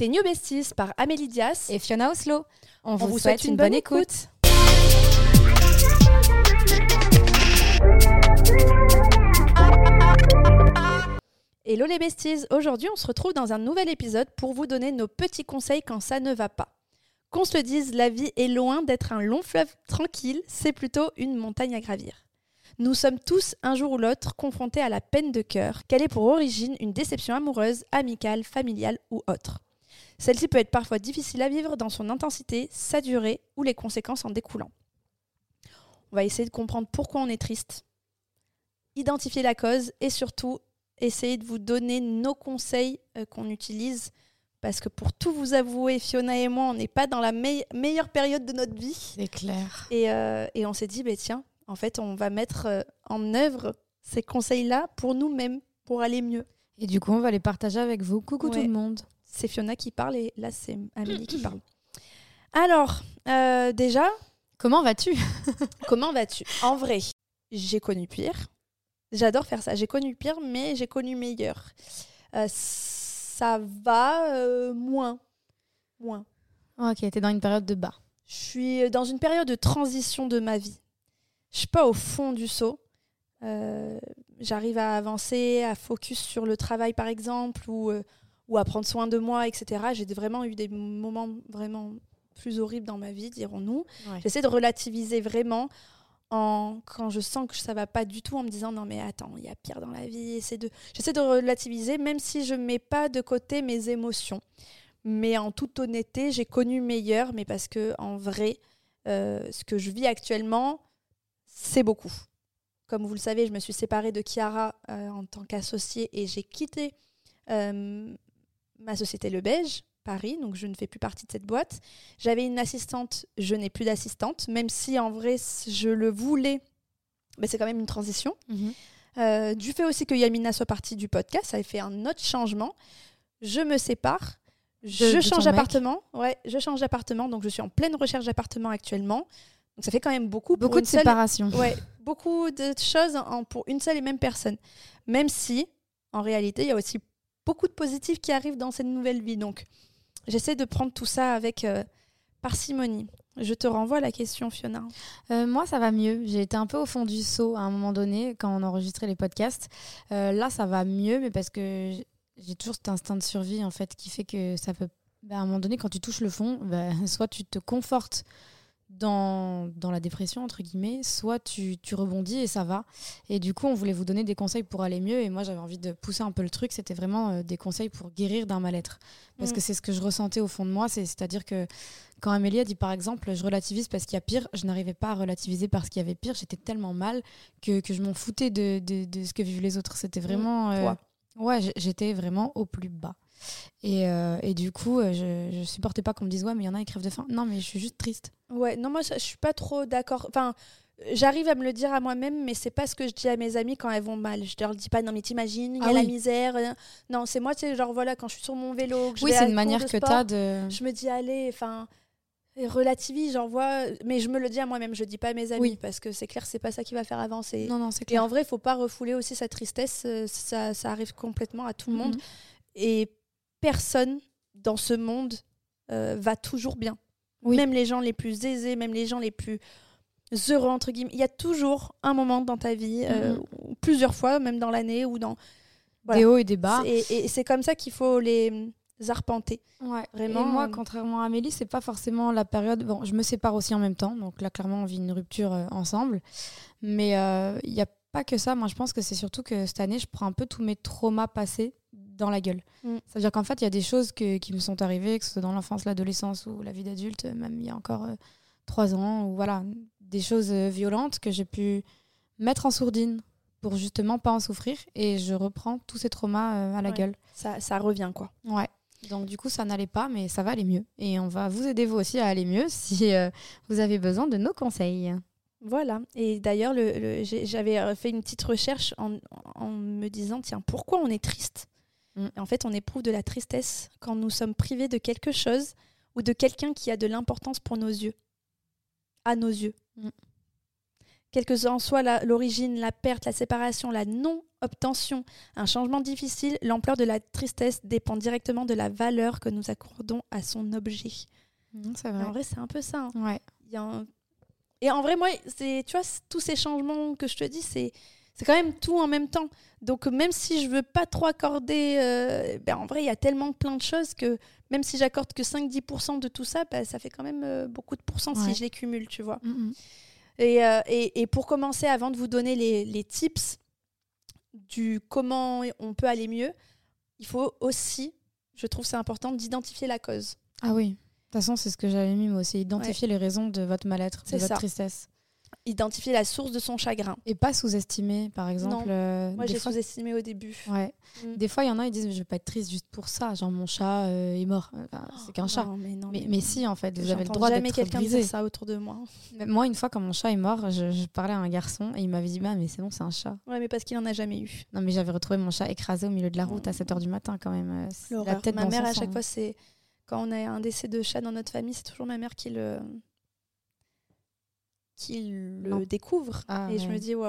Tes New Besties par Amélie Dias et Fiona Oslo. On, vous, souhaite, une, bonne, écoute. Hello les besties, aujourd'hui on se retrouve dans un nouvel épisode pour vous donner nos petits conseils quand ça ne va pas. Qu'on se le dise, la vie est loin d'être un long fleuve tranquille, c'est plutôt une montagne à gravir. Nous sommes tous, un jour ou l'autre, confrontés à la peine de cœur, qu'elle ait pour origine une déception amoureuse, amicale, familiale ou autre. Celle-ci peut être parfois difficile à vivre dans son intensité, sa durée ou les conséquences en découlant. On va essayer de comprendre pourquoi on est triste, identifier la cause et surtout essayer de vous donner nos conseils euh, qu'on utilise parce que pour tout vous avouer, Fiona et moi, on n'est pas dans la meilleure période de notre vie. C'est clair. Et, euh, et on s'est dit, bah, tiens, en fait, on va mettre euh, en œuvre ces conseils-là pour nous-mêmes, pour aller mieux. Et du coup, on va les partager avec vous. Coucou tout le monde. C'est Fiona qui parle et là, c'est Amélie qui parle. Alors, euh, déjà. Comment vas-tu? Comment vas-tu? En vrai, j'ai connu pire. J'adore faire ça. J'ai connu pire, mais j'ai connu meilleur ça va euh, moins. Moins. Ok, t'es dans une période de bas. Je suis dans une période de transition de ma vie. Je suis pas au fond du saut. Euh, j'arrive à avancer, à focus sur le travail par exemple, ou, euh, ou à prendre soin de moi, etc. J'ai vraiment eu des moments vraiment plus horribles dans ma vie, dirons-nous. J'essaie de relativiser vraiment quand je sens que ça va pas du tout en me disant non mais attends il y a pire dans la vie de j'essaie de relativiser même si je mets pas de côté mes émotions mais en toute honnêteté j'ai connu meilleur mais parce que en vrai euh, ce que je vis actuellement c'est beaucoup comme vous le savez je me suis séparée de Chiara euh, en tant qu'associée et j'ai quitté euh, ma société Le Beige Paris, donc je ne fais plus partie de cette boîte. J'avais une assistante, je n'ai plus d'assistante, même si en vrai je le voulais, mais c'est quand même une transition. Mhm. Euh, du fait aussi que Yamina soit partie du podcast, ça a fait un autre changement. Je me sépare, je change d'appartement. Ouais, je change d'appartement, donc je suis en pleine recherche d'appartement actuellement. Donc ça fait quand même beaucoup. Beaucoup de séparation. Ouais, beaucoup de choses pour une seule et même personne. Même si, en réalité, il y a aussi beaucoup de positifs qui arrivent dans cette nouvelle vie. Donc, J'essaie de prendre tout ça avec euh, parcimonie. Je te renvoie à la question, Fiona. Euh, moi, ça va mieux. J'ai été un peu au fond du seau à un moment donné quand on enregistrait les podcasts. Euh, là, ça va mieux, mais parce que j'ai toujours cet instinct de survie en fait qui fait que ça peut. Bah, à un moment donné, quand tu touches le fond, bah, soit tu te confortes dans, dans, la dépression, entre guillemets, soit tu, tu, rebondis et ça va. Et du coup, on voulait vous donner des conseils pour aller mieux. Et moi, j'avais envie de pousser un peu le truc. C'était vraiment euh, des conseils pour guérir d'un mal-être. Parce mm. que c'est ce que je ressentais au fond de moi. C'est-à-dire que quand Amélie a dit, par exemple, je relativise parce qu'il y a pire, je n'arrivais pas à relativiser parce qu'il y avait pire. J'étais tellement mal que, que je m'en foutais de, de, de, ce que vivent les autres. C'était vraiment. Euh, ouais, j'étais vraiment au plus bas. Et, euh, et, du coup, euh, je, je supportais pas qu'on me dise ouais, mais il y en a qui crèvent de faim. Non, mais je suis juste triste. Ouais, non, moi je suis pas trop d'accord. Enfin, j'arrive à me le dire à moi-même, mais c'est pas ce que je dis à mes amis quand elles vont mal. Je leur dis pas non, mais t'imagines, il y a ah la misère. Euh. Non, c'est moi, tu sais, genre voilà, quand je suis sur mon vélo, que oui, c'est une manière que tu as de. Je me dis allez, enfin relativise, j'en vois, mais je me le dis à moi-même, je dis pas à mes amis parce que c'est clair, c'est pas ça qui va faire avancer. Non, non, c'est clair. Et en vrai, faut pas refouler aussi sa tristesse, ça, ça arrive complètement à tout le monde. Mhm. Et personne dans ce monde euh, va toujours bien. Même les gens les plus aisés, même les gens les plus heureux, entre guillemets. Il y a toujours un moment dans ta vie, euh, mhm. plusieurs fois, même dans l'année, ou dans. Des hauts et des bas. Et, c'est comme ça qu'il faut les arpenter. Ouais. Vraiment. Et moi, contrairement à Amélie, c'est pas forcément la période. Bon, je me sépare aussi en même temps, donc là, clairement, on vit une rupture euh, ensemble. Mais il n'y a pas que ça. Moi, je pense que c'est surtout que cette année, je prends un peu tous mes traumas passés dans la gueule. Mm. C'est-à-dire qu'en fait, il y a des choses qui me sont arrivées, que ce soit dans l'enfance, l'adolescence ou la vie d'adulte, même il y a encore euh, trois ans, ou voilà, des choses euh, violentes que j'ai pu mettre en sourdine pour justement pas en souffrir. Et je reprends tous ces traumas euh, à la gueule. Ça, ça revient, quoi. Ouais. Donc du coup, ça n'allait pas, mais ça va aller mieux. Et on va vous aider vous aussi à aller mieux si vous avez besoin de nos conseils. Voilà. Et d'ailleurs, le, j'avais fait une petite recherche en, en, me disant, tiens, pourquoi on est triste? Mm. en fait, on éprouve de la tristesse quand nous sommes privés de quelque chose ou de quelqu'un qui a de l'importance pour nos yeux. À nos yeux. Mm. Quelle que en soit l'origine, la perte, la séparation, la non-obtention, un changement difficile, l'ampleur de la tristesse dépend directement de la valeur que nous accordons à son objet. Vrai. En vrai, c'est un peu ça. hein. Ouais. Il y a un- Et en vrai, moi, tu vois, tous ces changements que je te dis, c'est, c'est quand même tout en même temps. Donc, même si je veux pas trop accorder, euh, ben, en vrai, il y a tellement plein de choses que même si j'accorde que 5-10% de tout ça, ben, ça fait quand même euh, beaucoup de pourcents Ouais. si je les cumule, tu vois. Mhm. Et, euh, et, et pour commencer, avant de vous donner les, les tips du comment on peut aller mieux, il faut aussi, je trouve c'est important, d'identifier la cause. Ah oui. De toute façon, c'est ce que j'avais mis moi aussi. Identifier les raisons de votre mal-être, de votre ça. tristesse. Identifier la source de son chagrin. Et pas sous-estimer, par exemple. euh, Moi, j'ai fois- sous-estimé au début. Ouais. Mm. Des fois, il y en a, ils disent Je vais pas être triste juste pour ça. Genre, mon chat euh, est mort. Enfin, c'est qu'un chat. Non, mais, non, Mais, mais si, en fait, vous avez le droit jamais d'être quelqu'un brisé. dire ça autour de moi. Mais Moi, une fois, quand mon chat est mort, je, je parlais à un garçon et il m'avait dit Bah, mais c'est bon, c'est un chat. Ouais, mais parce qu'il en a jamais eu. Non, mais j'avais retrouvé mon chat écrasé au milieu de la route à 7h du matin, quand même. euh, La tête Ma mère, à chaque fois, c'est quand on a un décès de chat dans notre famille, c'est toujours ma mère qui le qui le Non. découvre. Ah, et je me dis, waouh,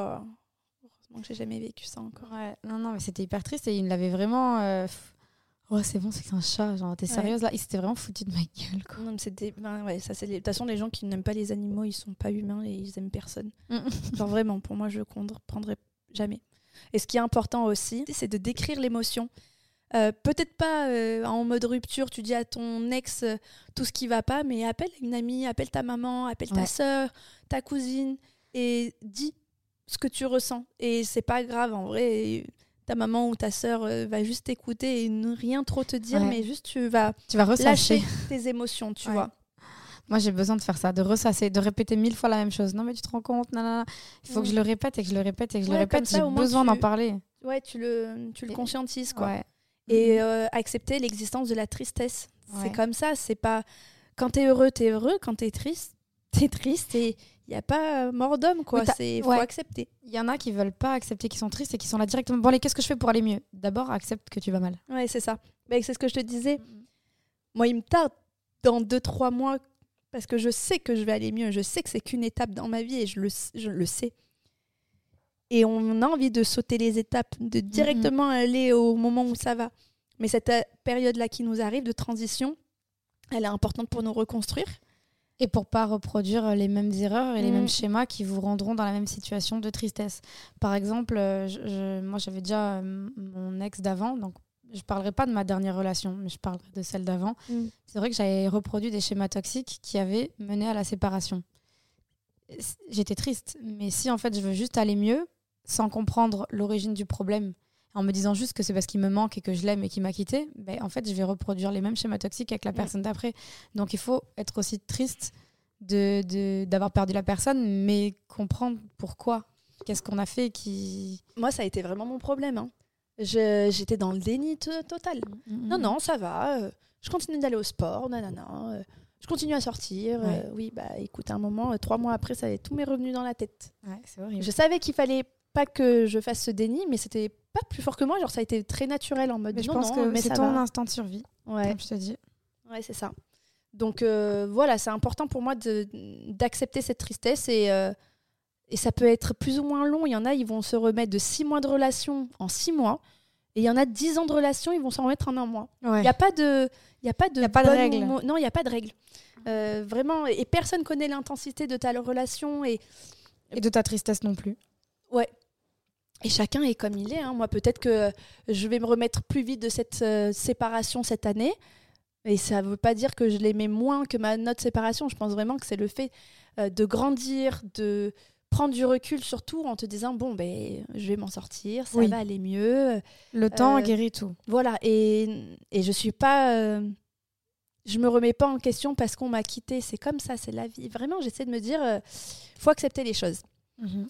heureusement que j'ai jamais vécu ça encore. Ouais, non, non, mais c'était hyper triste et il l'avait vraiment. euh, Ouais, c'est bon, c'est qu'un chat. Genre, t'es Ouais. sérieuse là Il s'était vraiment foutu de ma gueule, quoi. Non, mais c'était, ben ouais, ça c'est de toute façon les gens qui n'aiment pas les animaux, ils sont pas humains et ils aiment personne. Genre vraiment, pour moi, je ne comprendrai jamais. Et ce qui est important aussi, c'est de décrire l'émotion. Euh, Peut-être pas euh, en mode rupture, tu dis à ton ex euh, tout ce qui va pas, mais appelle une amie, appelle ta maman, appelle ta Ouais. sœur, ta cousine et dis ce que tu ressens. Et c'est pas grave en vrai. ta maman ou ta sœur va juste t'écouter et ne rien trop te dire, Ouais. mais juste tu vas Tu vas ressasser. lâcher tes émotions, tu Ouais. vois. Moi, j'ai besoin de faire ça, de ressasser, de répéter mille fois la même chose. Non, mais tu te rends compte, nanana. Il faut que je le répète et que je le répète et que je le répète. J'ai besoin tu- d'en parler. Ouais, tu le, tu le conscientises, quoi. Et euh, accepter l'existence de la tristesse. Ouais. C'est comme ça, c'est pas quand t'es heureux, t'es heureux, quand t'es triste, t'es triste et il y a pas euh, mort d'homme quoi, Oui, c'est faut ouais. accepter. Il y en a qui veulent pas accepter qu'ils sont tristes et qui sont là directement. Bon, allez, qu'est-ce que je fais pour aller mieux? D'abord, accepte que tu vas mal. Ouais, c'est ça. Mais c'est ce que je te disais. Moi, il me tarde dans 2 3 mois parce que je sais que je vais aller mieux, je sais que c'est qu'une étape dans ma vie et je le je le sais. Et on a envie de sauter les étapes, de directement aller au moment où ça va. Mais cette euh, période-là qui nous arrive de transition, elle est importante pour nous reconstruire. Et pour pas reproduire les mêmes erreurs et les Mm. mêmes schémas qui vous rendront dans la même situation de tristesse. Par exemple, euh, je- je- moi j'avais déjà euh, mon ex d'avant, donc je parlerai pas de ma dernière relation, mais je parlerai de celle d'avant. Mm. C'est vrai que j'avais reproduit des schémas toxiques qui avaient mené à la séparation. J'étais triste, mais si en fait je veux juste aller mieux, sans comprendre l'origine du problème, en me disant juste que c'est parce qu'il me manque et que je l'aime et qu'il m'a quitté, ben, en fait je vais reproduire les mêmes schémas toxiques avec la Mm. personne d'après. Donc il faut être aussi triste de de- d'avoir perdu la personne, mais comprendre pourquoi. Qu'est-ce qu'on a fait qui. Moi, ça a été vraiment mon problème. hein. J'étais dans le déni to- total. Non, non, ça va. euh, je continue d'aller au sport, nanana. euh, je continue à sortir. euh, oui, bah écoute, à un moment, euh, trois mois après, ça avait tout m'est revenu dans la tête. Ouais, horrible. Je savais qu'il fallait pas que je fasse ce déni, mais c'était pas plus fort que moi. Genre, ça a été très naturel en mode Mais je non, pense non, que c'est ton va. instant de survie, Ouais, comme je te dis. ouais c'est ça. Donc euh, voilà, c'est important pour moi d'accepter cette tristesse et, euh, et ça peut être plus ou moins long. Il y en a, ils vont se remettre de six mois de relation en six mois. Et il y en a dix ans de relation, ils vont s'en remettre en un mois. Il Ouais. n'y a pas de, il y a pas de, Y a pas de bonne règle. Non, il n'y a pas de règle. Euh, vraiment, et personne connaît l'intensité de ta relation et, Et de ta tristesse non plus. Et chacun est comme il est. hein. Moi, peut-être que je vais me remettre plus vite de cette euh, séparation cette année. Et ça ne veut pas dire que je l'aimais moins que ma notre séparation. Je pense vraiment que c'est le fait euh, de grandir, de prendre du recul, surtout en te disant bon, ben, je vais m'en sortir, ça Oui. va aller mieux. Le temps Euh, guérit tout. Voilà, et, et je suis pas. je me remets pas en question parce qu'on m'a quitté. C'est comme ça, c'est la vie. Vraiment, j'essaie de me dire faut accepter les choses. Mhm.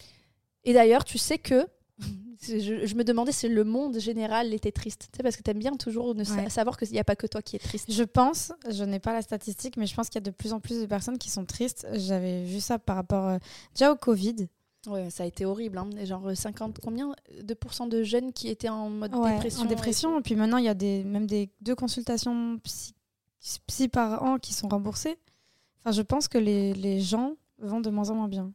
Et d'ailleurs, tu sais que. Je, je me demandais si le monde général était triste. Tu sais, parce que tu aimes bien toujours ne Ouais. savoir qu'il n'y a pas que toi qui es triste. Je pense, je n'ai pas la statistique, mais je pense qu'il y a de plus en plus de personnes qui sont tristes. J'avais vu ça par rapport euh, déjà au Covid. Ouais, ça a été horrible. Hein. Genre 50, combien de pourcents de jeunes qui étaient en mode Ouais, dépression en et dépression. tout. Et puis maintenant, il y a des, même des deux consultations psy, psy par an qui sont remboursées. Enfin, je pense que les, les gens vont de moins en moins bien.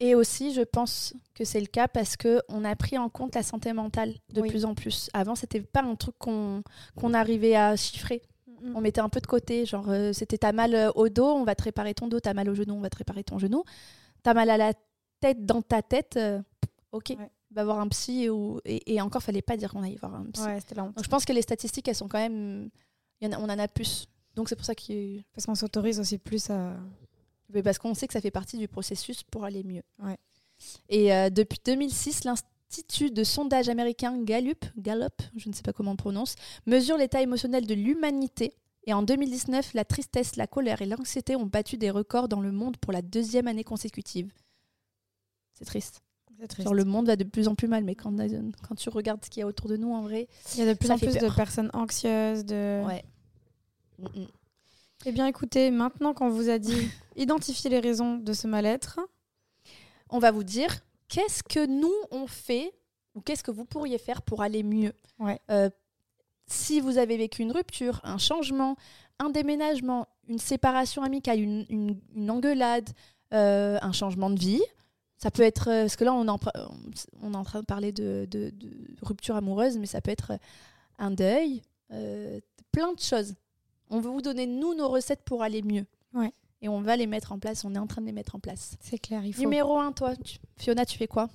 Et aussi, je pense que c'est le cas parce que on a pris en compte la santé mentale de Oui. plus en plus. Avant, c'était pas un truc qu'on qu'on arrivait à chiffrer. On mettait un peu de côté, genre euh, c'était t'as mal euh, au dos, on va te réparer ton dos, t'as mal au genou, on va te réparer ton genou. T'as mal à la tête, dans ta tête, euh, ok, Ouais. va voir un psy. Ou... Et, et encore, fallait pas dire qu'on allait voir un psy. Ouais. Donc je pense que les statistiques, elles sont quand même. il y en a- on en a plus. Donc c'est pour ça qu'il. Parce qu'on s'autorise aussi plus à. Mais Parce qu'on sait que ça fait partie du processus pour aller mieux. Ouais. Et euh, depuis 2006, l'Institut de sondage américain Gallup, Gallup, je ne sais pas comment on prononce, mesure l'état émotionnel de l'humanité. Et en 2019, la tristesse, la colère et l'anxiété ont battu des records dans le monde pour la deuxième année consécutive. C'est triste. Genre le monde va de plus en plus mal, mais quand, quand tu regardes ce qu'il y a autour de nous, en vrai, Il y a de plus en plus de personnes anxieuses. De... ouais. Mm, mm. Eh bien, écoutez, maintenant qu'on vous a dit identifier les raisons de ce mal-être, on va vous dire qu'est-ce que nous on fait ou qu'est-ce que vous pourriez faire pour aller mieux. Ouais. Euh, si vous avez vécu une rupture, un changement, un déménagement, une séparation amicale, une, une- une engueulade, euh, un changement de vie, ça peut être euh, parce que là on, en on est en train de parler de, de- de rupture amoureuse, mais ça peut être un deuil, euh, plein de choses. On veut vous donner nous nos recettes pour aller mieux. Ouais. Et on va les mettre en place. On est en train de les mettre en place. c'est clair, il faut. Numéro 1, toi, tu- Fiona, tu fais quoi?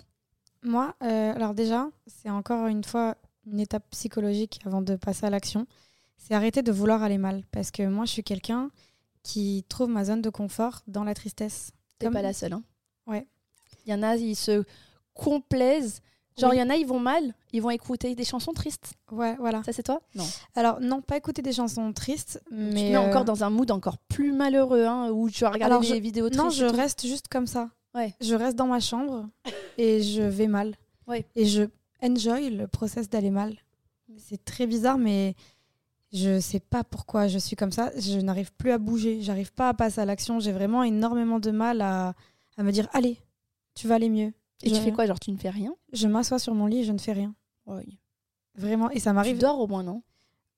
Moi, euh, alors déjà, c'est encore une fois une étape psychologique avant de passer à l'action. C'est arrêter de vouloir aller mal. Parce que moi, je suis quelqu'un qui trouve ma zone de confort dans la tristesse. T'es Comme- pas la seule. Hein. Ouais. Il y en a, ils se complaisent. Genre, il Oui. y en a, ils vont mal, ils vont écouter des chansons tristes. Ouais, voilà. Ça, c'est toi? Non. Alors, non, pas écouter des chansons tristes, tu mais. te mets euh, encore dans un mood encore plus malheureux, hein, où tu vas regarder Alors, des je- vidéos tristes. Non, je reste juste comme ça. Ouais. Je reste dans ma chambre et je vais mal. Ouais. Et je enjoy le process d'aller mal. C'est très bizarre, mais je sais pas pourquoi je suis comme ça. Je n'arrive plus à bouger. J'arrive pas à passer à l'action. J'ai vraiment énormément de mal à, à me dire allez, tu vas aller mieux. Et je, tu fais quoi Genre, tu ne fais rien? Je m'assois sur mon lit et je ne fais rien. Vraiment. Et ça Tu m'arrive. dors au moins, non?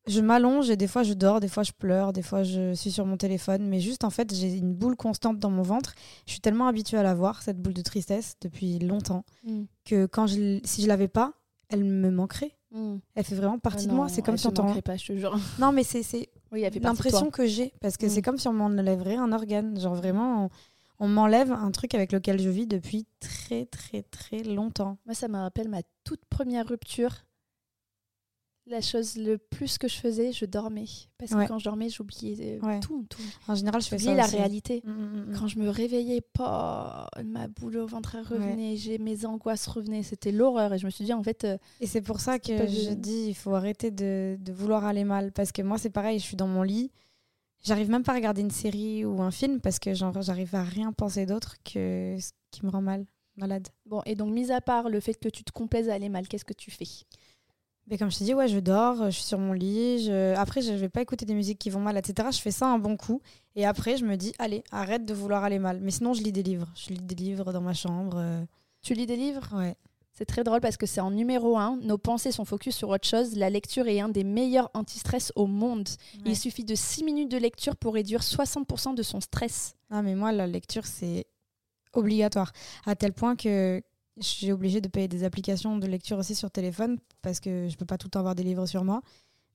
Je m'allonge et des fois je dors, des fois je pleure, des fois je suis sur mon téléphone. Mais juste en fait, j'ai une boule constante dans mon ventre. Je suis tellement habituée à la voir, cette boule de tristesse, depuis longtemps, Mm. que quand je, si je l'avais pas, elle me manquerait. Mm. Elle fait vraiment partie Ah de moi. C'est comme si on te t'en. pas, je te jure. Non, mais c'est Oui, l'impression que j'ai. Parce que Mm. c'est comme si on m'enlèverait un organe. Genre vraiment, on, on m'enlève un truc avec lequel je vis depuis très, très, très longtemps. Moi, ça me rappelle ma toute première rupture. La chose le plus que je faisais, je dormais. Parce que Ouais. quand je dormais, j'oubliais euh, Ouais. tout, tout. En général, je fais ça. J'oubliais la aussi. réalité. Mm, mm, mm. Quand je me réveillais, pas ma boule au ventre revenait, j'ai mes angoisses revenaient, c'était l'horreur et je me suis dit en fait euh, Et c'est pour ça que je dis il faut arrêter de, de vouloir aller mal. Parce que moi, c'est pareil, je suis dans mon lit. J'arrive même pas à regarder une série ou un film parce que genre, j'arrive à rien penser d'autre que ce qui me rend mal, malade. bon et donc mis à part le fait que tu te complaises à aller mal, qu'est-ce que tu fais? Mais comme je t'ai dit, ouais, je dors, je suis sur mon lit. Je... Après, je vais pas écouter des musiques qui vont mal, etc. Je fais ça un bon coup. Et après, je me dis, allez, arrête de vouloir aller mal. Mais sinon, je lis des livres. Je lis des livres dans ma chambre. euh, Tu lis des livres? Ouais. C'est très drôle parce que c'est en numéro un. Nos pensées sont focus sur autre chose. La lecture est un des meilleurs anti-stress au monde. Ouais. Il suffit de 6 minutes de lecture pour réduire 60% de son stress. Ah, mais moi, la lecture, c'est obligatoire. À tel point que je suis obligée de payer des applications de lecture aussi sur téléphone parce que je peux pas tout le temps avoir des livres sur moi.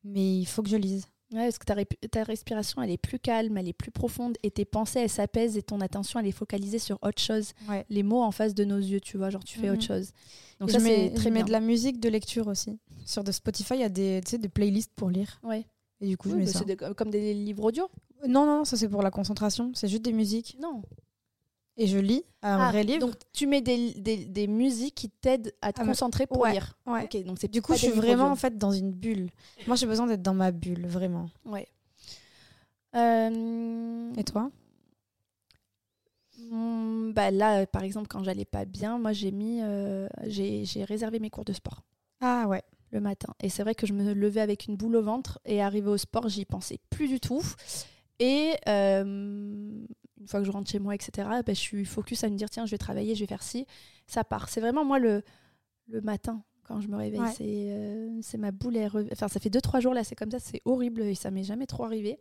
Mais il faut que je lise. Ouais, parce que ta, respiration, elle est plus calme, elle est plus profonde et tes pensées, elles s'apaisent et ton attention, elle est focalisée sur autre chose. Ouais. Les mots en face de nos yeux, tu vois, genre tu fais Mhm. autre chose. Donc Et ça, c'est très je mets bien. de la musique de lecture aussi. Sur de Spotify, il y a des, des playlists pour lire. Ouais. Et du coup, Oui, je mets bah, ça. des- comme des livres audio Non, non, ça c'est pour la concentration. C'est juste des musiques. Non. Et je lis un Ah, vrai livre. Donc tu mets des, des, des musiques qui t'aident à te Ah, concentrer pour ouais, lire. ouais. Ok, donc Du coup, je suis vraiment en fait dans une bulle. Moi, j'ai besoin d'être dans ma bulle, vraiment. Ouais. Euh, Et toi? hmm, bah là, par exemple, quand j'allais pas bien, moi j'ai mis, euh, j'ai réservé mes cours de sport Ah ouais. le matin. Et c'est vrai que je me levais avec une boule au ventre et arrivé au sport, j'y pensais plus du tout. Et euh, une fois que je rentre chez moi, etc., bah, je suis focus à me dire tiens, je vais travailler, je vais faire ci. Ça part. C'est vraiment moi le, le matin quand je me réveille. Ouais. C'est euh, c'est ma boule. elle rev- Enfin, ça fait 2-3 jours là, c'est comme ça, c'est horrible et ça m'est jamais trop arrivé.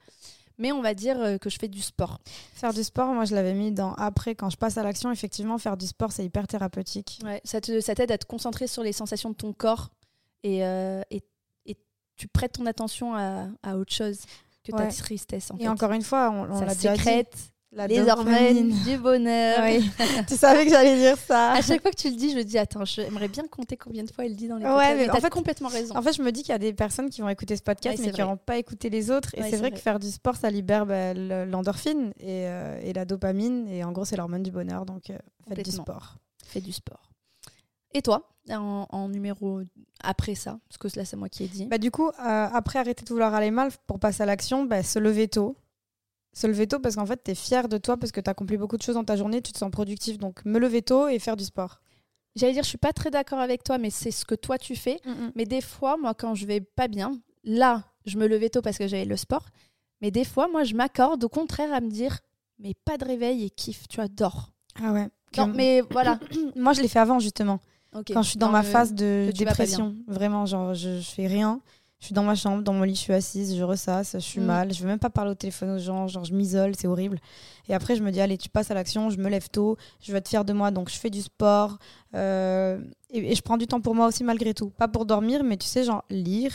Mais on va dire euh, que je fais du sport. Faire du sport, moi je l'avais mis dans après, quand je passe à l'action, effectivement, faire du sport, c'est hyper thérapeutique. Ouais, ça te- ça t'aide à te concentrer sur les sensations de ton corps et, euh, et, et tu prêtes ton attention à, à autre chose que ta tristesse. En Et fait. encore une fois, on, on l'a déjà dit, la les hormones du bonheur. Oui. tu savais que j'allais dire ça. À chaque fois que tu le dis, je me dis attends, j'aimerais bien compter combien de fois elle dit dans les Ouais, podcasts. mais en fait- complètement raison. En fait, je me dis qu'il y a des personnes qui vont écouter ce podcast, Ouais, mais qui n'auront pas écouté les autres. Et Ouais, c'est c'est vrai, vrai. que faire du sport, ça libère bah, le- l'endorphine et, euh, et la dopamine. Et en gros, c'est l'hormone du bonheur. Donc, euh, faites du sport. Fais du sport. Et toi, en, en numéro après ça, parce que là c'est moi qui ai dit. Bah, du coup, euh, après arrêter de vouloir aller mal pour passer à l'action, bah, se lever tôt. Se lever tôt parce qu'en fait, tu es fier de toi parce que tu accomplis beaucoup de choses dans ta journée, tu te sens productif. Donc, me lever tôt et faire du sport. J'allais dire, je suis pas très d'accord avec toi, mais c'est ce que toi tu fais. Mais des fois, moi, quand je vais pas bien, là, je me levais tôt parce que j'avais le sport. Mais des fois, moi, je m'accorde au contraire à me dire, mais pas de réveil et kiffe, tu vois, dors. Ah ouais. Non, mais voilà. Moi, je l'ai fait avant, justement. Quand je suis dans ma le- phase de dépression. Vraiment, genre, je, je fais rien. Je suis dans ma chambre, dans mon lit, je suis assise, je ressasse, je suis Mm. mal. Je veux même pas parler au téléphone aux gens, genre, je m'isole, c'est horrible. Et après, je me dis, allez, tu passes à l'action, je me lève tôt, je veux être fière de moi, donc je fais du sport. euh, et, et je prends du temps pour moi aussi, malgré tout. Pas pour dormir, mais tu sais, genre, lire.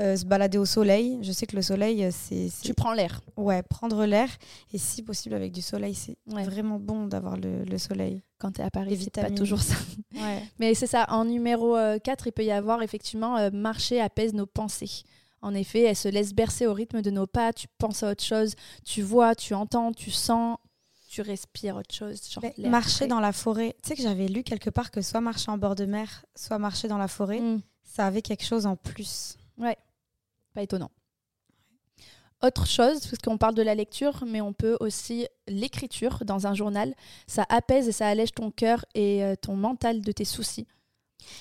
Euh, se balader au soleil, je sais que le soleil, euh, c'est Tu prends l'air. ouais prendre l'air et si possible avec du soleil, c'est Ouais. vraiment bon d'avoir le, le soleil. Quand tu es à Paris, c'est pas toujours ça. Ouais. Mais c'est ça, en numéro euh, 4, il peut y avoir effectivement euh, marcher apaise nos pensées. En effet, elle se laisse bercer au rythme de nos pas, tu penses à autre chose, tu vois, tu entends, tu sens, tu respires autre chose. Genre marcher frais. dans la forêt. Tu sais que j'avais lu quelque part que soit marcher en bord de mer, soit marcher dans la forêt, Mm, ça avait quelque chose en plus. Étonnant. Autre chose, parce qu'on parle de la lecture, mais on peut aussi l'écriture dans un journal. Ça apaise et ça allège ton cœur et euh, ton mental de tes soucis.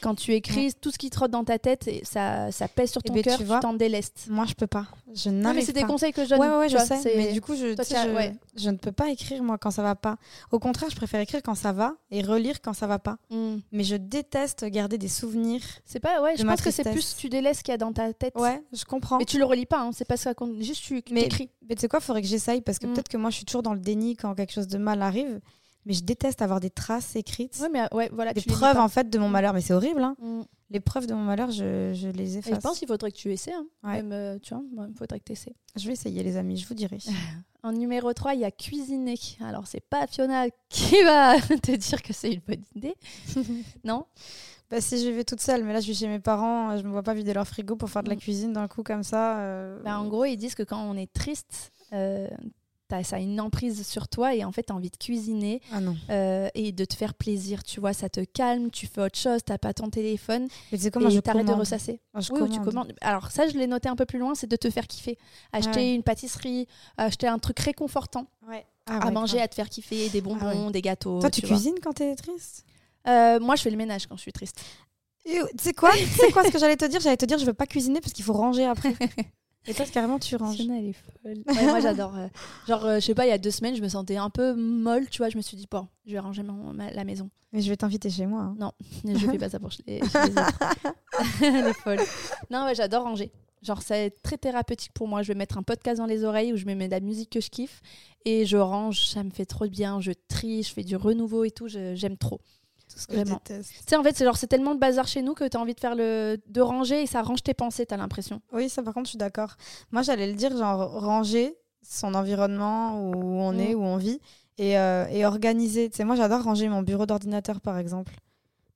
Quand tu écris tout ce qui trotte dans ta tête, et ça, ça pèse sur Eh ton ben, cœur, tu t'en délestes. Moi, je peux pas. Je Non, mais n'arrive c'est pas. des conseils que je donne. Ouais, ouais, je vois, sais. Mais du coup, je, Toi, je, ouais. je ne peux pas écrire, moi, quand ça va pas. Au contraire, je préfère écrire quand ça va et relire quand ça va pas. Mm. Mais je déteste garder des souvenirs. C'est pas, ouais, je pense que c'est plus tu délaisses ce qu'il y a dans ta tête. Ouais, je comprends. Mais tu le relis pas, hein, c'est pas ça qu'on. Juste tu Mais- écris. Mais tu sais quoi, faudrait que j'essaye parce que Mm. peut-être que moi, je suis toujours dans le déni quand quelque chose de mal arrive. Mais je déteste avoir des traces écrites, Ouais, mais euh, ouais, voilà. des preuves en fait de mon Mm. malheur. Mais c'est horrible, hein. Mm. Les preuves de mon malheur, je, je les Et efface. je pense qu'il faudrait que tu essaies. Hein. Ouais. Même, euh, tu vois, il faudrait que tu essaies. Je vais essayer, les amis, je vous dirai. En numéro 3, il y a cuisiner. Alors, c'est pas Fiona qui va te dire que c'est une bonne idée. non? Bah, si je vais toute seule, mais là, je suis chez mes parents, euh, je me vois pas vider leur frigo pour faire de la Mm. cuisine d'un coup comme ça. euh, Bah, En gros, ils disent que quand on est triste, euh, ça a une emprise sur toi et en fait, tu as envie de cuisiner Ah euh, et de te faire plaisir. Tu vois, ça te calme, tu fais autre chose, t'as pas ton téléphone Mais comment et je t'arrêtes de ressasser. Je Oui, ou tu commande. commandes. Alors ça, je l'ai noté un peu plus loin, c'est de te faire kiffer. Acheter Ouais. une pâtisserie, acheter un truc réconfortant Ouais. Ah à ouais, manger, à te faire kiffer, des bonbons, Ah des gâteaux. Toi, tu, cuisines quand t'es triste? Euh, Moi, je fais le ménage quand je suis triste. Tu sais quoi? Sais quoi? Ce que j'allais te dire J'allais te dire, je veux pas cuisiner parce qu'il faut ranger après. Et toi, carrément, tu ranges. Fiona, elle est folle. Ouais, moi, j'adore. euh, genre, euh, je sais pas, il y a deux semaines, je me sentais un peu molle, tu vois. Je me suis dit, bon, je vais ranger ma- la maison. Mais je vais t'inviter chez moi. hein. Je fais pas ça pour les, chez les autres. elle est folle. Non, ouais, j'adore ranger. Genre, c'est très thérapeutique pour moi. Je vais mettre un podcast dans les oreilles où je me mets de la musique que je kiffe et je range. Ça me fait trop de bien. Je trie, je fais du renouveau et tout. je- J'aime trop. Tout ce que Vraiment. je déteste. Tu sais, en fait, c'est genre, c'est tellement de bazar chez nous que tu as envie de faire le. de ranger et ça range tes pensées, t'as l'impression. Oui, ça par contre, je suis d'accord. Moi, j'allais le dire, genre ranger son environnement où on Mm. est, où on vit, et, euh, et organiser. Tu sais, moi, j'adore ranger mon bureau d'ordinateur, par exemple.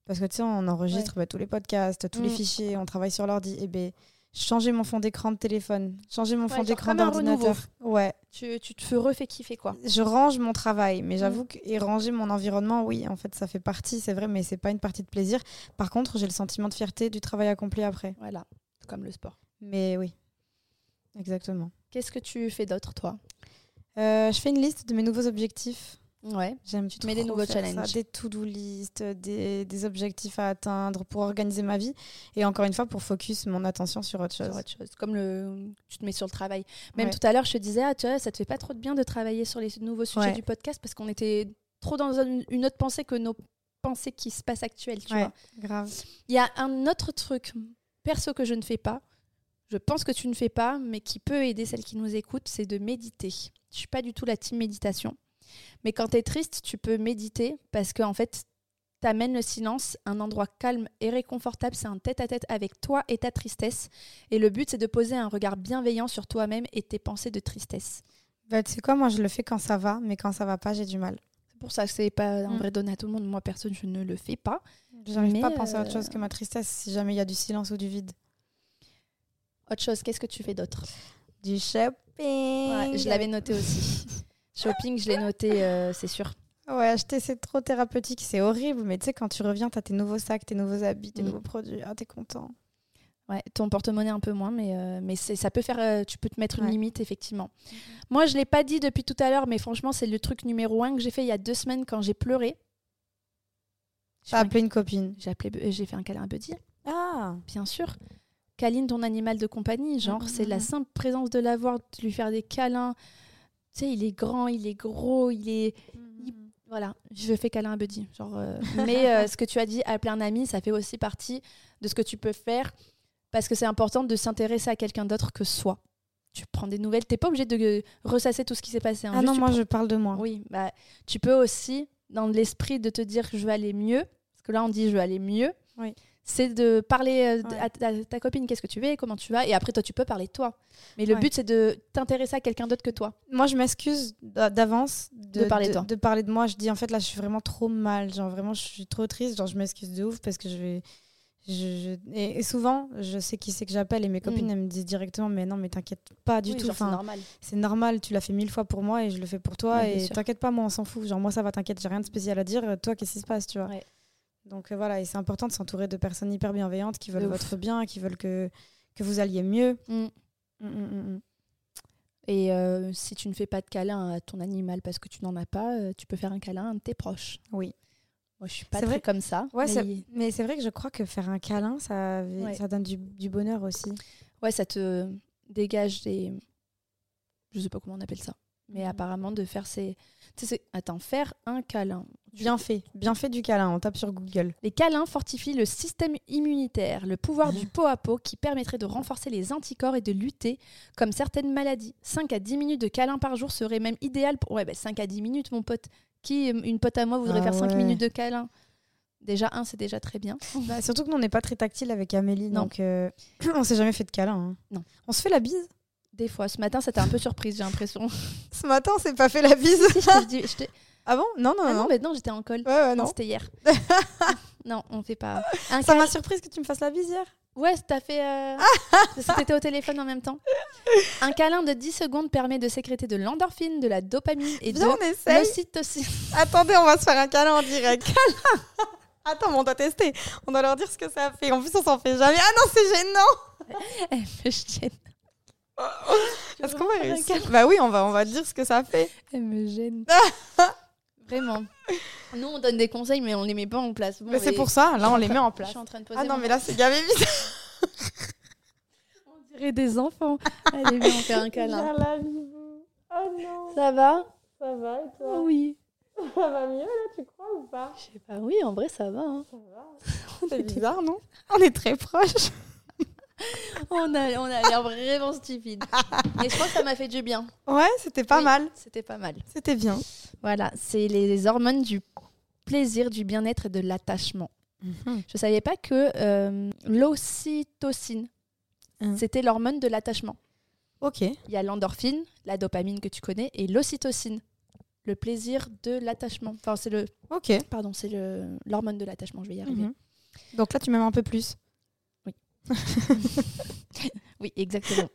Parce que tu sais, on enregistre bah, tous les podcasts, tous les Mm. fichiers, on travaille sur l'ordi. Et ben, changer mon fond d'écran de téléphone, changer mon Ouais, fond d'écran d'ordinateur. Ouais, Tu, tu te fais refais kiffer, quoi. je range mon travail, mais Mm. j'avoue que et ranger mon environnement, oui, en fait, ça fait partie, c'est vrai, mais c'est pas une partie de plaisir. Par contre, j'ai le sentiment de fierté du travail accompli après. Voilà. Comme le sport. Mais oui, exactement. Qu'est-ce que tu fais d'autre, toi? Euh, je fais une liste de mes nouveaux objectifs. Ouais. J'aime Tu te mets des nouveaux challenges. ça, des to-do list, des, des objectifs à atteindre pour organiser ma vie et encore une fois pour focus mon attention sur autre chose. sur autre chose. Comme le, tu te mets sur le travail. Même Ouais. tout à l'heure, je te disais, ah, tu vois, ça te fait pas trop de bien de travailler sur les nouveaux sujets Ouais. du podcast parce qu'on était trop dans un- une autre pensée que nos pensées qui se passent actuelles, tu Ouais. vois. Grave. Il y a un autre truc perso que je ne fais pas. je pense que tu ne fais pas, mais qui peut aider celles qui nous écoutent, c'est de méditer. Je suis pas du tout la team méditation. Mais quand tu es triste, tu peux méditer parce qu'en en fait, t'amènes le silence, un endroit calme et réconfortable, c'est un tête-à-tête avec toi et ta tristesse. Et le but, c'est de poser un regard bienveillant sur toi-même et tes pensées de tristesse. Bah, tu sais quoi, moi je le fais quand ça va, mais quand ça va pas, j'ai du mal. C'est pour ça que c'est pas un Mm. vrai donné à tout le monde. Moi, personne, je ne le fais pas. J'arrive pas à penser à autre euh, chose que ma tristesse si jamais il y a du silence ou du vide. Autre chose, qu'est-ce que tu fais d'autre? Du shopping. Ouais, Je l'avais noté aussi. Shopping, je l'ai noté, euh, c'est sûr. Ouais, acheter c'est trop thérapeutique, c'est horrible, mais tu sais, quand tu reviens, t'as tes nouveaux sacs, tes nouveaux habits, tes Mm. nouveaux produits, ah, t'es content. Ouais, ton porte-monnaie un peu moins, mais, euh, mais ça peut faire. euh, tu peux te mettre une Ouais. limite, effectivement. Moi, je l'ai pas dit depuis tout à l'heure, mais franchement, c'est le truc numéro un que j'ai fait il y a deux semaines quand j'ai pleuré. J'ai un- appelé une copine. j'ai appelé- j'ai fait un câlin à Buddy, Ah bien sûr. Câline ton animal de compagnie, genre, Mhm, c'est la mhm. simple présence de l'avoir, de lui faire des câlins. Tu sais, il est grand, il est gros, il est. Voilà, je fais câlin à Buddy. Genre, euh, mais euh, ce que tu as dit, appeler un ami, ça fait aussi partie de ce que tu peux faire parce que c'est important de s'intéresser à quelqu'un d'autre que soi. Tu prends des nouvelles, t'es pas obligé de ressasser tout ce qui s'est passé. hein. Ah Juste, non, moi prends- je parle de moi. Oui, bah, tu peux aussi, dans l'esprit de te dire que je veux aller mieux, parce que là on dit je veux aller mieux, Oui. C'est de parler euh, Ouais. à ta, ta copine, qu'est-ce que tu veux, comment tu vas, et après toi tu peux parler de toi. Mais le Ouais. but c'est de t'intéresser à quelqu'un d'autre que toi. Moi, je m'excuse d'a- d'avance de, De parler de toi. de parler de moi. Je dis en fait là, je suis vraiment trop mal. Genre vraiment, je suis trop triste. Genre, je m'excuse de ouf parce que je vais. je- je- Et, et souvent, je sais qui c'est que j'appelle et mes copines, Mm. elles me disent directement, mais non, mais t'inquiète pas du Oui, tout. c'est normal. c'est normal, tu l'as fait mille fois pour moi et je le fais pour toi. Ouais, et t'inquiète pas, moi, on s'en fout. Genre, moi, ça va, t'inquiète, j'ai rien de spécial à dire. Toi, qu'est-ce qui se passe, tu vois? Donc euh, voilà, et c'est important de s'entourer de personnes hyper bienveillantes qui veulent votre bien, qui veulent que, que vous alliez mieux. Mm. Mm, mm. Et euh, si tu ne fais pas de câlin à ton animal parce que tu n'en as pas, euh, tu peux faire un câlin à un de tes proches. Oui. Moi, je suis pas très vrai. comme ça. Ouais, mais c'est- mais c'est vrai que je crois que faire un câlin, ça, Ouais. ça donne du, du bonheur aussi. ouais, ça te dégage des. Je sais pas comment on appelle ça. Mais apparemment, de faire ces. Tu sais, c'est- attends, faire un câlin. Bien fait, bien fait du câlin, on tape sur Google. Les câlins fortifient le système immunitaire, le pouvoir Ah. du pot à pot qui permettrait de renforcer les anticorps et de lutter comme certaines maladies. 5 à 10 minutes de câlin par jour serait même idéal pour. Ouais, bah 5 à 10 minutes, mon pote. Qui, une pote à moi, voudrait Ah faire 5 ouais. minutes de câlin? Déjà, un, c'est déjà très bien. Bah, surtout que nous, on n'est pas très tactile avec Amélie, Non. donc euh, on s'est jamais fait de câlin. hein. Non. On se fait la bise? Des fois, ce matin, c'était un peu surprise, j'ai l'impression. Ce matin, on s'est pas fait la bise. Si, je dit- je ah bon? Non, non, Ah non, non. mais non, j'étais en col. Ouais, ouais, Non, c'était hier. non, on fait pas. Un Ça m'a surprise que tu me fasses la bise hier. Ouais, t'as fait. Euh... parce que t'étais au téléphone en même temps. Un câlin de 10 secondes permet de sécréter de l'endorphine, de la dopamine et Viens, de l'ocytocine. Attendez, on va se faire un câlin en direct. Câlin Attends, mais on doit tester. On doit leur dire ce que ça fait. En plus, on s'en fait jamais. Ah non, c'est gênant. Elle me gêne. Est-ce qu'on va réussir Bah oui, on va, on va dire ce que ça fait. Elle me gêne. Vraiment. Nous, on donne des conseils, mais on les met pas en place. Bon, mais c'est pour ça, là, on les met en Je place. suis en train de poser. Ah non, mais là, c'est gavé vite. On dirait des enfants. Allez, viens, on fait un câlin. Oh non, Ça va? Ça va et toi? Oui. Ça va mieux là, tu crois ou pas? Je sais pas. Oui, en vrai, ça va. hein. Ça va. C'est bizarre, non? On est très proches. On a, on a l'air vraiment stupide. Mais je crois que ça m'a fait du bien. Ouais, c'était pas Oui. mal. C'était pas mal. C'était bien. Voilà, c'est les hormones du plaisir, du bien-être et de l'attachement. Je savais pas que euh, l'ocytocine, Hein. c'était l'hormone de l'attachement. Ok. Il y a l'endorphine, la dopamine que tu connais, et l'ocytocine, le plaisir de l'attachement. Enfin, c'est le, Ok. pardon, c'est le l'hormone de l'attachement. Je vais y arriver. Mhm. Donc là, tu m'aimes un peu plus. Oui, exactement.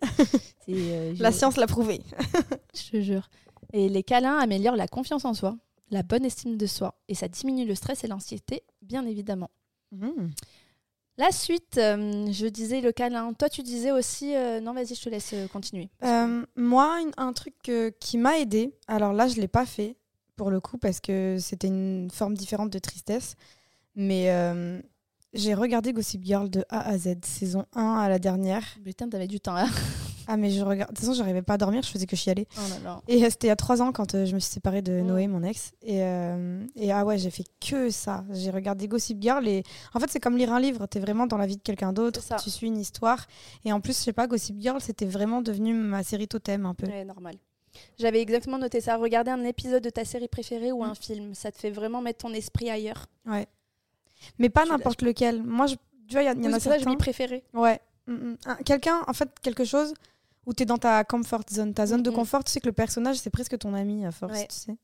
Euh, La science l'a prouvé. Je te jure. Et les câlins améliorent la confiance en soi, la bonne estime de soi, et ça diminue le stress et l'anxiété, bien évidemment. La suite, euh, je disais le câlin. Toi, tu disais aussi. euh, non, vas-y, je te laisse continuer. Moi, une- un truc qui m'a aidé, alors là, je l'ai pas fait pour le coup parce que c'était une forme différente de tristesse, mais j'ai regardé Gossip Girl de A à Z, saison 1 à la dernière. Putain, t'avais du temps là. Ah, mais je regarde. De toute façon, j'arrivais pas à dormir, je faisais que chialer. Oh là là. Et euh, c'était il y a trois ans quand euh, je me suis séparée de Mm. Noé, mon ex. Et, euh, et ah ouais, j'ai fait que ça. J'ai regardé Gossip Girl et en fait, c'est comme lire un livre. T'es vraiment dans la vie de quelqu'un d'autre. Tu suis une histoire. Et en plus, je sais pas, Gossip Girl, c'était vraiment devenu ma série totem un peu. Ouais, normal. J'avais exactement noté ça. Regarder un épisode de ta série préférée ou Mm. un film, ça te fait vraiment mettre ton esprit ailleurs. Ouais. Mais pas n'importe lequel. Moi, je, tu vois, il y, a- en Oui, a que je certains. mis préféré. Ouais. Mm, mm. Un- Quelqu'un, en fait, quelque chose où tu es dans ta comfort zone. Ta zone de Mm, confort, tu sais que le personnage, c'est presque ton ami à force, Ouais. tu sais.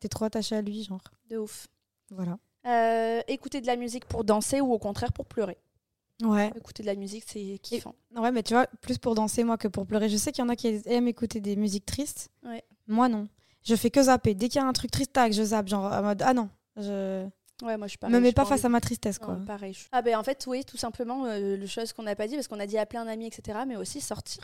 T'es trop attaché à lui, genre. De ouf. Voilà. Euh, écouter de la musique pour danser ou au contraire pour pleurer. Ouais. Écouter de la musique, c'est kiffant. Ouais, mais tu vois, plus pour danser, moi, que pour pleurer. Je sais qu'il y en a qui aiment écouter des musiques tristes. Ouais. Moi, non. Je fais que zapper. Dès qu'il y a un truc triste, tac, je zappe. Genre, en mode, ah non, je Ouais, moi je suis me mets pas face à ma tristesse, Non, quoi. pareil. je- Ah ben en fait, oui, tout simplement, euh, le chose qu'on n'a pas dit, parce qu'on a dit appeler un ami, etc. Mais aussi sortir,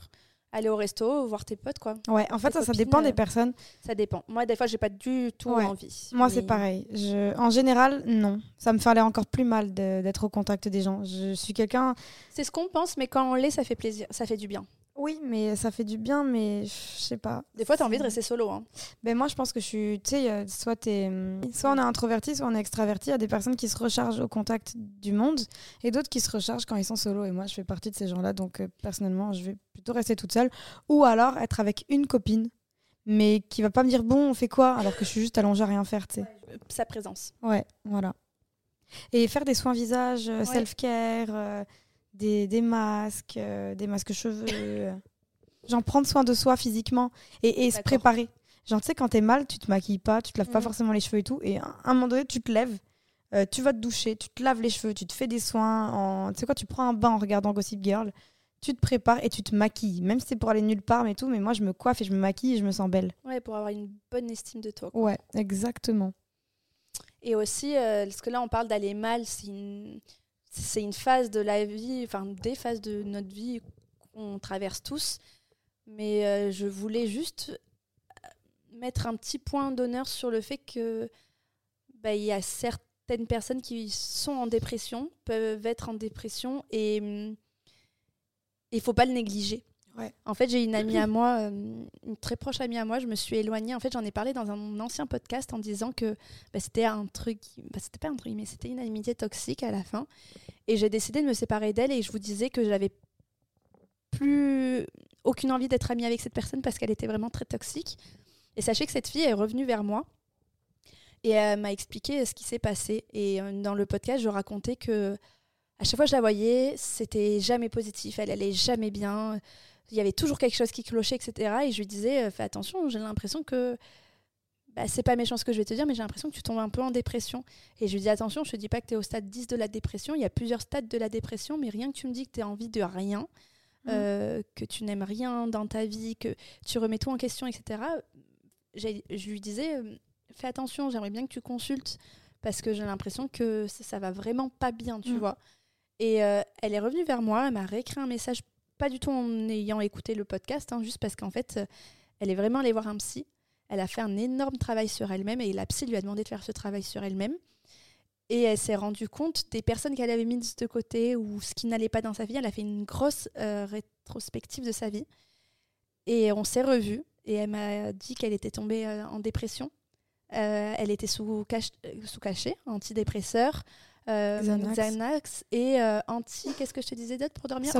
aller au resto, voir tes potes, quoi. Ouais, en fait, Tes ça, ça dépend euh, des personnes. Ça dépend. Moi, des fois, j'ai pas du tout Ouais. envie. Moi, c'est pareil. Je... En général, non. Ça me fait aller encore plus mal d'être au contact des gens. Je suis quelqu'un. C'est ce qu'on pense, mais quand on l'est, ça fait plaisir, ça fait du bien. Oui, mais ça fait du bien, mais je sais pas. Des fois, t'as envie de rester solo. Hein. Ben moi, je pense que je suis. Tu sais, euh, soit, t'es, hum, soit on est introverti, soit on est extraverti. Il y a des personnes qui se rechargent au contact du monde et d'autres qui se rechargent quand ils sont solo. Et moi, je fais partie de ces gens-là. Donc, euh, personnellement, je vais plutôt rester toute seule. Ou alors être avec une copine, mais qui va pas me dire bon, on fait quoi? Alors que je suis juste allongée à rien faire, tu sais. Sa présence. Ouais, voilà. Et faire des soins visage, euh, Ouais. self-care, euh, des, des masques, euh, des masques cheveux. Genre prendre soin de soi physiquement et, et se préparer. Genre, tu sais, quand t'es mal, tu te maquilles pas, tu te laves pas Mhm. forcément les cheveux et tout. Et à un moment donné, tu te lèves, euh, tu vas te doucher, tu te laves les cheveux, tu te fais des soins. En... Tu sais quoi, tu prends un bain en regardant Gossip Girl, tu te prépares et tu te maquilles. Même si c'est pour aller nulle part, mais tout. Mais moi, je me coiffe et je me maquille et je me sens belle. Ouais, pour avoir une bonne estime de toi. quoi. Ouais, exactement. Et aussi, euh, parce que là, on parle d'aller mal, c'est une... c'est une phase de la vie, enfin, des phases de notre vie qu'on traverse tous. Mais euh, je voulais juste euh, mettre un petit point d'honneur sur le fait que bah, il y a certaines personnes qui sont en dépression, peuvent être en dépression, et hum, il faut pas le négliger. Ouais. En fait, j'ai une amie à moi, euh, une très proche amie à moi, je me suis éloignée. En fait, j'en ai parlé dans un ancien podcast en disant que bah, c'était un truc, bah, c'était pas un truc, mais c'était une amitié toxique à la fin. Et j'ai décidé de me séparer d'elle et je vous disais que j'avais plus aucune envie d'être amie avec cette personne parce qu'elle était vraiment très toxique. Et sachez que cette fille est revenue vers moi et elle m'a expliqué ce qui s'est passé. Et euh, dans le podcast, je racontais que à chaque fois que je la voyais, c'était jamais positif, elle allait jamais bien. Il y avait toujours quelque chose qui clochait, etc. Et je lui disais, euh, fais attention, j'ai l'impression que bah, c'est pas méchant ce que je vais te dire, mais j'ai l'impression que tu tombes un peu en dépression. Et je lui dis attention, je te dis pas que tu es au stade 10 de la dépression, il y a plusieurs stades de la dépression, mais rien que tu me dis que tu as envie de rien, euh, que tu n'aimes rien dans ta vie, que tu remets tout en question, etc. Je lui disais euh, fais attention, j'aimerais bien que tu consultes parce que j'ai l'impression que ça, ça va vraiment pas bien, tu Mm. vois. Et euh, elle est revenue vers moi, elle m'a réécrit un message, pas du tout en ayant écouté le podcast, hein, juste parce qu'en fait, euh, elle est vraiment allée voir un psy. Elle a fait un énorme travail sur elle-même et la psy lui a demandé de faire ce travail sur elle-même. Et elle s'est rendue compte des personnes qu'elle avait mises de côté ou ce qui n'allait pas dans sa vie. Elle a fait une grosse euh, rétrospective de sa vie. Et on s'est revus. Et elle m'a dit qu'elle était tombée euh, en dépression. Elle était sous, cache- sous cachet, antidépresseur, Xanax. Xanax et euh, anti. Qu'est-ce que je te disais d'autre pour dormir?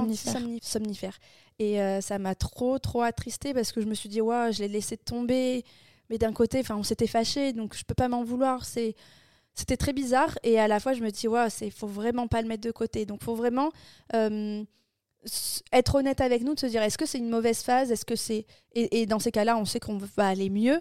Somnifère. Et euh, ça m'a trop, trop attristée parce que je me suis dit, ouais, je l'ai laissé tomber. Mais d'un côté, on s'était fâchés, donc je peux pas m'en vouloir. C'est, c'était très bizarre. Et à la fois, je me dis, ouais, c'est, faut vraiment pas le mettre de côté. Donc, faut vraiment euh, être honnête avec nous, de se dire, est-ce que c'est une mauvaise phase? Est-ce que c'est et, et dans ces cas-là, on sait qu'on va aller mieux.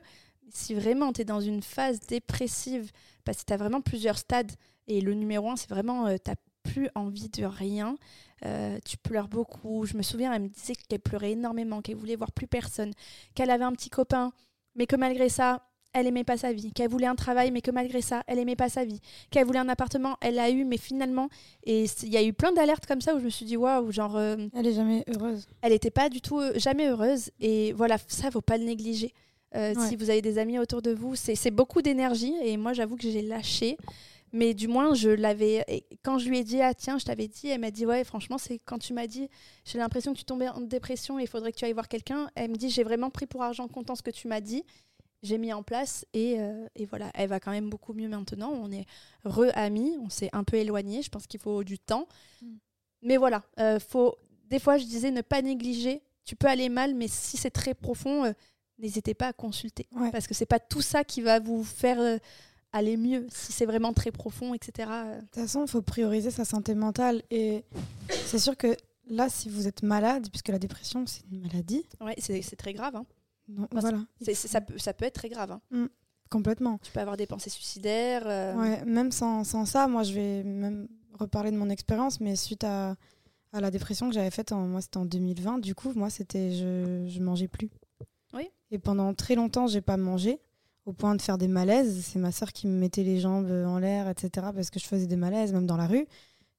Si vraiment tu es dans une phase dépressive, parce que tu as vraiment plusieurs stades, et le numéro un, c'est vraiment, euh, tu plus envie de rien. Euh, tu pleures beaucoup. Je me souviens, elle me disait qu'elle pleurait énormément, qu'elle voulait voir plus personne, qu'elle avait un petit copain, mais que malgré ça, elle aimait pas sa vie, qu'elle voulait un travail, mais que malgré ça, elle aimait pas sa vie, qu'elle voulait un appartement, elle l'a eu, mais finalement, et il y a eu plein d'alertes comme ça où je me suis dit waouh, genre, euh, Elle est jamais heureuse. elle n'était pas du tout euh, jamais heureuse, et voilà, ça faut pas le négliger. Euh, Ouais. Si vous avez des amis autour de vous, c'est beaucoup d'énergie, et moi j'avoue que j'ai lâché. Mais du moins, je l'avais. Quand je lui ai dit, ah tiens, je t'avais dit, elle m'a dit, ouais, franchement, c'est quand tu m'as dit, j'ai l'impression que tu tombais en dépression et il faudrait que tu ailles voir quelqu'un. Elle me dit, j'ai vraiment pris pour argent comptant ce que tu m'as dit. J'ai mis en place et, euh, et voilà, elle va quand même beaucoup mieux maintenant. On est re-amis, on s'est un peu éloignés. Je pense qu'il faut du temps. Mm. Mais voilà, euh, faut. Des fois, je disais ne pas négliger. Tu peux aller mal, mais si c'est très profond, euh, n'hésitez pas à consulter. Ouais. Parce que c'est pas tout ça qui va vous faire euh, aller mieux. Si c'est vraiment très profond, etc. De toute façon, il faut prioriser sa santé mentale. Et c'est sûr que là, si vous êtes malade, puisque la dépression, c'est une maladie, ouais, c'est très grave. hein. non, Enfin, voilà, ça, peut, ça peut être très grave. hein. complètement. Tu peux avoir des pensées suicidaires. euh, Ouais, même sans, sans ça, moi, je vais même reparler de mon expérience, mais suite à, à la dépression que j'avais faite, en, moi, c'était en 2020, du coup, moi, c'était je, je mangeais plus. Et pendant très longtemps, j'ai pas mangé, au point de faire des malaises. C'est ma soeur qui me mettait les jambes en l'air, etc., parce que je faisais des malaises, même dans la rue.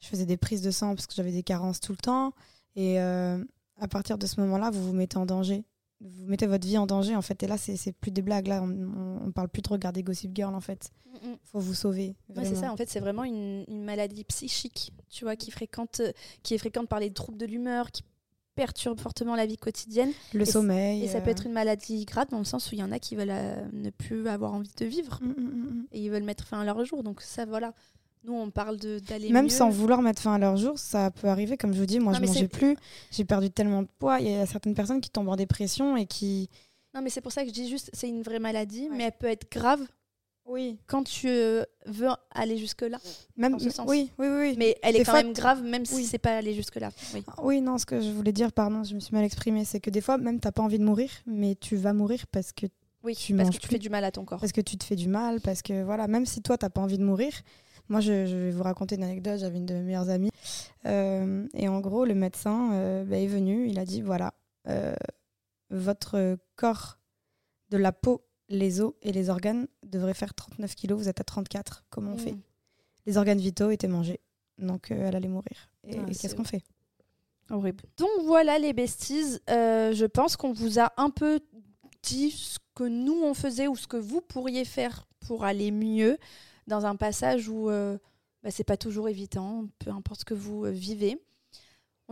Je faisais des prises de sang parce que j'avais des carences tout le temps. Et euh, à partir de ce moment-là, vous vous mettez en danger. Vous mettez votre vie en danger, en fait. Et là, c'est plus des blagues. Là, on, on, on parle plus de regarder Gossip Girl, en fait. mm, mm. faut vous sauver. Ouais, c'est ça, en fait, c'est vraiment une, une maladie psychique, tu vois, qui, fréquente, qui est fréquente par les troubles de l'humeur, qui perturbe fortement la vie quotidienne. Le Et sommeil. Et ça peut euh, être une maladie grave dans le sens où il y en a qui veulent euh, ne plus avoir envie de vivre mm, mm, mm, et ils veulent mettre fin à leur jour. Donc ça, voilà. Nous, on parle d'aller. Même mieux. sans vouloir mettre fin à leur jour, ça peut arriver. Comme je vous dis, moi, Non, je mangeais plus. J'ai perdu tellement de poids. Il y a certaines personnes qui tombent en dépression et qui. Non, mais c'est pour ça que je dis juste, c'est une vraie maladie, Ouais. mais elle peut être grave Oui. quand tu euh, veux aller jusque-là. Même. Dans ce sens. Oui, oui, oui. Mais elle Des est quand fois, même grave, même Oui. si c'est pas aller jusque-là. Oui. Ah Oui, non, ce que je voulais dire, pardon, je me suis mal exprimée, c'est que des fois, même t'as pas envie de mourir, mais tu vas mourir parce que Oui, Tu parce que tu plus. fais du mal à ton corps. parce que tu te fais du mal, parce que voilà, même si toi t'as pas envie de mourir. Moi, je, je vais vous raconter une anecdote. J'avais une de mes meilleures amies, euh, et en gros, le médecin euh, bah, est venu. Il a dit voilà, euh, votre corps de la peau, les os et les organes devraient faire 39 kilos. Vous êtes à 34. Comment on fait? Mm. Les organes vitaux étaient mangés, donc euh, elle allait mourir. Et, Ah, et qu'est-ce qu'on fait? Horrible. Donc voilà les besties, Euh, je pense qu'on vous a un peu dit ce que nous on faisait ou ce que vous pourriez faire pour aller mieux dans un passage où euh, bah, c'est pas toujours évident, peu importe ce que vous euh, vivez.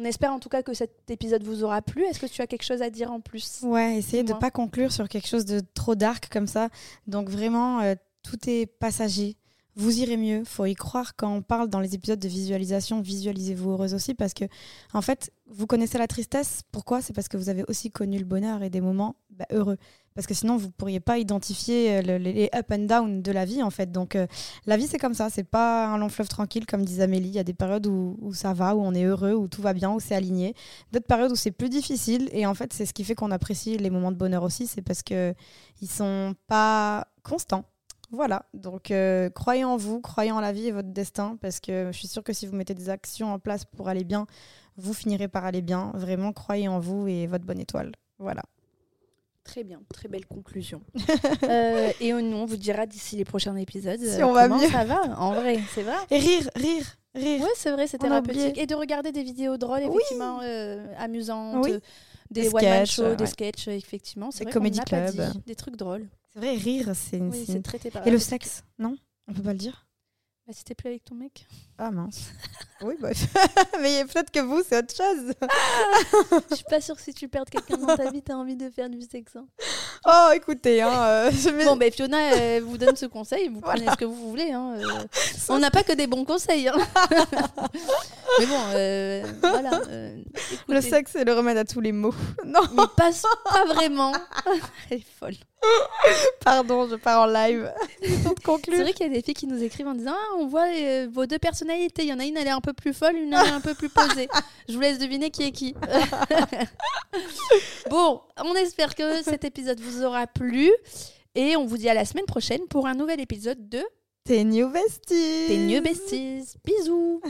On espère en tout cas que cet épisode vous aura plu. Est-ce que tu as quelque chose à dire en plus Ouais, essayez de Dis-moi. pas conclure sur quelque chose de trop dark comme ça. Donc vraiment, euh, tout est passager. Vous irez mieux. Faut y croire quand on parle dans les épisodes de visualisation. Visualisez-vous heureuse aussi parce que, en fait, vous connaissez la tristesse. Pourquoi? C'est parce que vous avez aussi connu le bonheur et des moments bah, heureux. Parce que sinon, vous pourriez pas identifier euh, le- les les up and down de la vie, en fait. Donc, euh, la vie, c'est comme ça. C'est pas un long fleuve tranquille, comme disait Amélie. Il y a des périodes où, où ça va, où on est heureux, où tout va bien, où c'est aligné d'autres périodes où c'est plus difficile et en fait c'est ce qui fait qu'on apprécie les moments de bonheur aussi c'est parce que ils sont pas constants voilà donc euh, croyez en vous croyez en la vie et votre destin parce que je suis sûre que si vous mettez des actions en place pour aller bien vous finirez par aller bien vraiment croyez en vous et votre bonne étoile voilà Très bien, très belle conclusion. Euh, et nous, on vous dira d'ici les prochains épisodes Si euh, on va mieux. ça va. En vrai, c'est vrai. et rire rire rire Ouais, c'est vrai, c'est thérapeutique. Et de regarder des vidéos drôles, Oui. effectivement, euh, amusantes, Oui. des, Des sketchs, des ouais. sketchs, effectivement. C'est pas clubs. dit. Des trucs drôles. C'est vrai rire c'est une- Oui, c'est c'est une- très et le sexe non on peut pas le dire Bah, si t'es plus avec ton mec. ah mince oui bah mais peut-être que vous c'est autre chose Je suis pas sûre que si tu perds quelqu'un dans ta vie, t'as envie de faire du sexe. hein. oh écoutez hein, euh, Bon, ben Fiona elle vous donne ce conseil. Vous prenez ce que vous voulez. hein, euh. On n'a pas que des bons conseils. Mais bon, euh, voilà. euh, Le sexe est le remède à tous les maux. Non, Mais pas, pas vraiment. Elle est folle. pardon, je pars en live. C'est vrai qu'il y a des filles qui nous écrivent en disant ah, on voit euh, vos deux personnalités. Il y en a une, elle est un peu plus folle, une, elle est un peu plus posée. Je vous laisse deviner qui est qui. bon, on espère que cet épisode vous aura plu. Et on vous dit à la semaine prochaine pour un nouvel épisode de T'es new bestie. Tes New Besties. Bisous